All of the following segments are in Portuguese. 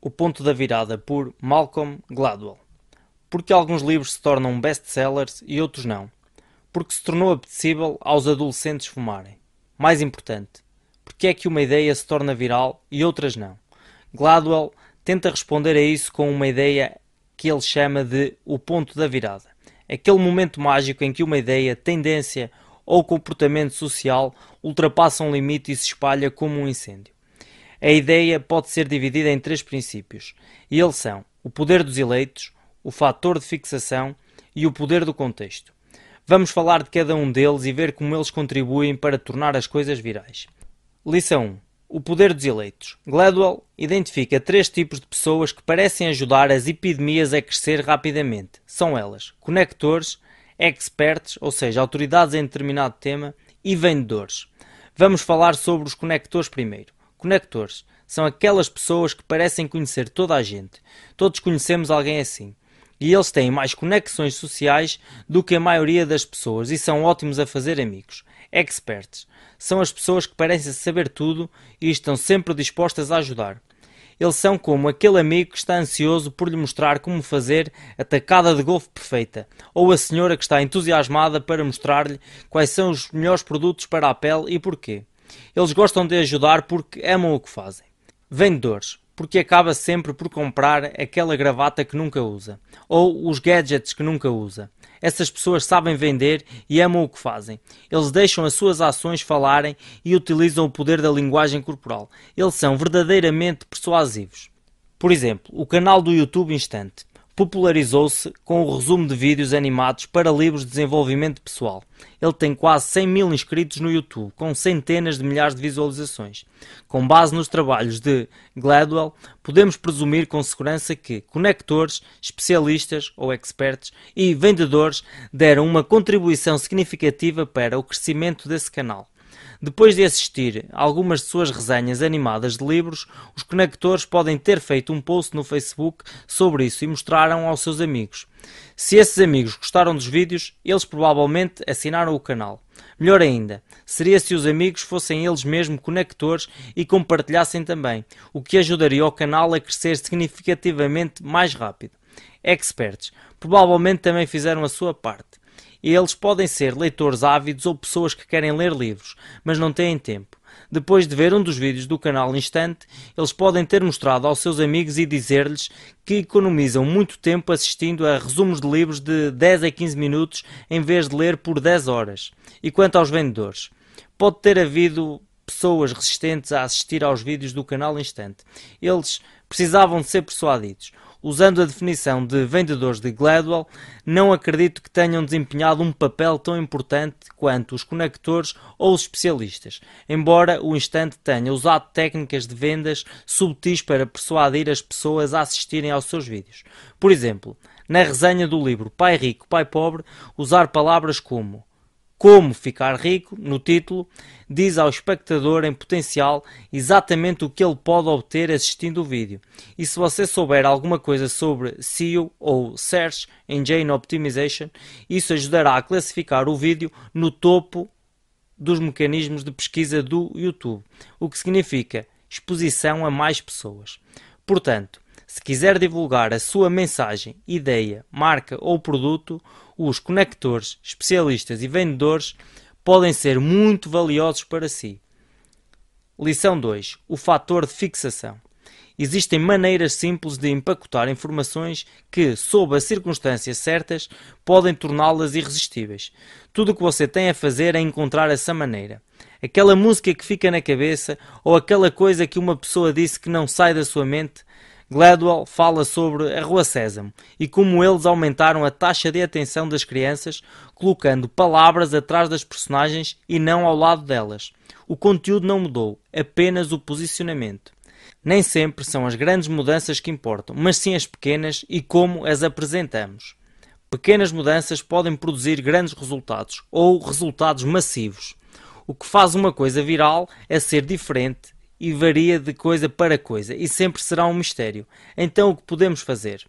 O Ponto da Virada por Malcolm Gladwell. Porque alguns livros se tornam best-sellers e outros não. Porque se tornou apetecível aos adolescentes fumarem. Mais importante, porque é que uma ideia se torna viral e outras não. Gladwell tenta responder a isso com uma ideia que ele chama de o ponto da virada. Aquele momento mágico em que uma ideia, tendência ou comportamento social ultrapassa um limite e se espalha como um incêndio. A ideia pode ser dividida em três princípios, e eles são o poder dos eleitos, o fator de fixação e o poder do contexto. Vamos falar de cada um deles e ver como eles contribuem para tornar as coisas virais. Lição 1. O poder dos eleitos. Gladwell identifica três tipos de pessoas que parecem ajudar as epidemias a crescer rapidamente. São elas: conectores, experts, ou seja, autoridades em determinado tema, e vendedores. Vamos falar sobre os conectores primeiro. Conectores são aquelas pessoas que parecem conhecer toda a gente. Todos conhecemos alguém assim. E eles têm mais conexões sociais do que a maioria das pessoas e são ótimos a fazer amigos. Experts são as pessoas que parecem saber tudo e estão sempre dispostas a ajudar. Eles são como aquele amigo que está ansioso por lhe mostrar como fazer a tacada de golfe perfeita, ou a senhora que está entusiasmada para mostrar-lhe quais são os melhores produtos para a pele e porquê. Eles gostam de ajudar porque amam o que fazem. Vendedores, porque acaba sempre por comprar aquela gravata que nunca usa, ou os gadgets que nunca usa. Essas pessoas sabem vender e amam o que fazem. Eles deixam as suas ações falarem e utilizam o poder da linguagem corporal. Eles são verdadeiramente persuasivos. Por exemplo, o canal do YouTube Instante popularizou-se com o resumo de vídeos animados para livros de desenvolvimento pessoal. Ele tem quase 100 mil inscritos no YouTube, com centenas de milhares de visualizações. Com base nos trabalhos de Gladwell, podemos presumir com segurança que conectores, especialistas ou experts e vendedores deram uma contribuição significativa para o crescimento desse canal. Depois de assistir algumas de suas resenhas animadas de livros, os conectores podem ter feito um post no Facebook sobre isso e mostraram aos seus amigos. Se esses amigos gostaram dos vídeos, eles provavelmente assinaram o canal. Melhor ainda, seria se os amigos fossem eles mesmos conectores e compartilhassem também, o que ajudaria o canal a crescer significativamente mais rápido. Experts provavelmente também fizeram a sua parte. Eles podem ser leitores ávidos ou pessoas que querem ler livros, mas não têm tempo. Depois de ver um dos vídeos do canal Instante, eles podem ter mostrado aos seus amigos e dizer-lhes que economizam muito tempo assistindo a resumos de livros de 10 a 15 minutos em vez de ler por 10 horas. E quanto aos vendedores, pode ter havido pessoas resistentes a assistir aos vídeos do canal Instante. Eles precisavam de ser persuadidos. Usando a definição de vendedores de Gladwell, não acredito que tenham desempenhado um papel tão importante quanto os conectores ou os especialistas, embora o instante tenha usado técnicas de vendas subtis para persuadir as pessoas a assistirem aos seus vídeos. Por exemplo, na resenha do livro Pai Rico, Pai Pobre, usar palavras como como Ficar Rico, no título, diz ao espectador em potencial exatamente o que ele pode obter assistindo o vídeo. E se você souber alguma coisa sobre SEO ou Search Engine Optimization, isso ajudará a classificar o vídeo no topo dos mecanismos de pesquisa do YouTube, o que significa exposição a mais pessoas. Portanto, se quiser divulgar a sua mensagem, ideia, marca ou produto, os conectores, especialistas e vendedores podem ser muito valiosos para si. Lição 2: O fator de fixação. Existem maneiras simples de empacotar informações que, sob as circunstâncias certas, podem torná-las irresistíveis. Tudo o que você tem a fazer é encontrar essa maneira. Aquela música que fica na cabeça ou aquela coisa que uma pessoa disse que não sai da sua mente Gladwell fala sobre a Rua Sésamo e como eles aumentaram a taxa de atenção das crianças, colocando palavras atrás das personagens e não ao lado delas. O conteúdo não mudou, apenas o posicionamento. Nem sempre são as grandes mudanças que importam, mas sim as pequenas e como as apresentamos. Pequenas mudanças podem produzir grandes resultados ou resultados massivos. O que faz uma coisa viral é ser diferente e varia de coisa para coisa e sempre será um mistério. Então o que podemos fazer?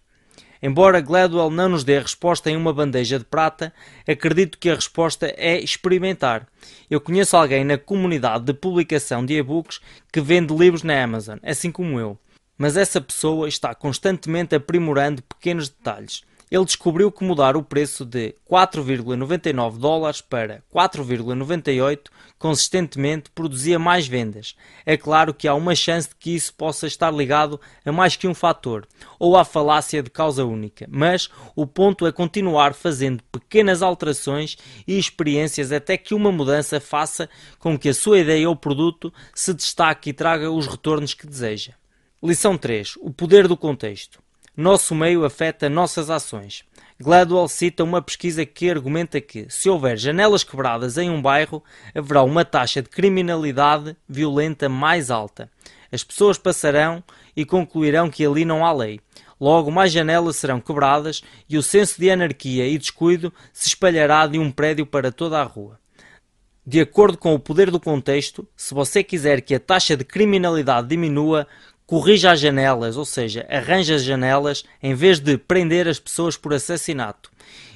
Embora Gladwell não nos dê a resposta em uma bandeja de prata, acredito que a resposta é experimentar. Eu conheço alguém na comunidade de publicação de e-books que vende livros na Amazon, assim como eu. mas essa pessoa está constantemente aprimorando pequenos detalhes. Ele descobriu que mudar o preço de 4,99 dólares para 4,98 consistentemente produzia mais vendas. É claro que há uma chance de que isso possa estar ligado a mais que um fator, ou à falácia de causa única, mas o ponto é continuar fazendo pequenas alterações e experiências até que uma mudança faça com que a sua ideia ou produto se destaque e traga os retornos que deseja. Lição 3. O poder do contexto. Nosso meio afeta nossas ações. Gladwell cita uma pesquisa que argumenta que, se houver janelas quebradas em um bairro, haverá uma taxa de criminalidade violenta mais alta. As pessoas passarão e concluirão que ali não há lei. Logo, mais janelas serão quebradas e o senso de anarquia e descuido se espalhará de um prédio para toda a rua. De acordo com o poder do contexto, se você quiser que a taxa de criminalidade diminua, corrija as janelas, ou seja, arranja as janelas em vez de prender as pessoas por assassinato.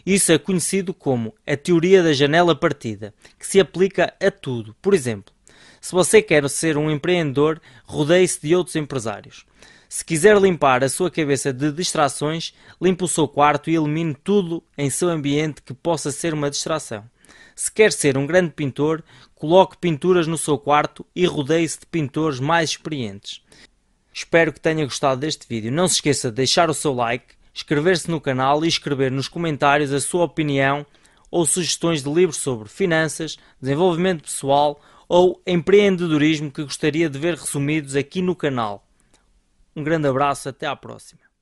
Isso é conhecido como a teoria da janela partida, que se aplica a tudo. Por exemplo, se você quer ser um empreendedor, rodeie-se de outros empresários. Se quiser limpar a sua cabeça de distrações, limpe o seu quarto e elimine tudo em seu ambiente que possa ser uma distração. Se quer ser um grande pintor, coloque pinturas no seu quarto e rodeie-se de pintores mais experientes. Espero que tenha gostado deste vídeo. Não se esqueça de deixar o seu like, inscrever-se no canal e escrever nos comentários a sua opinião ou sugestões de livros sobre finanças, desenvolvimento pessoal ou empreendedorismo que gostaria de ver resumidos aqui no canal. Um grande abraço, até à próxima.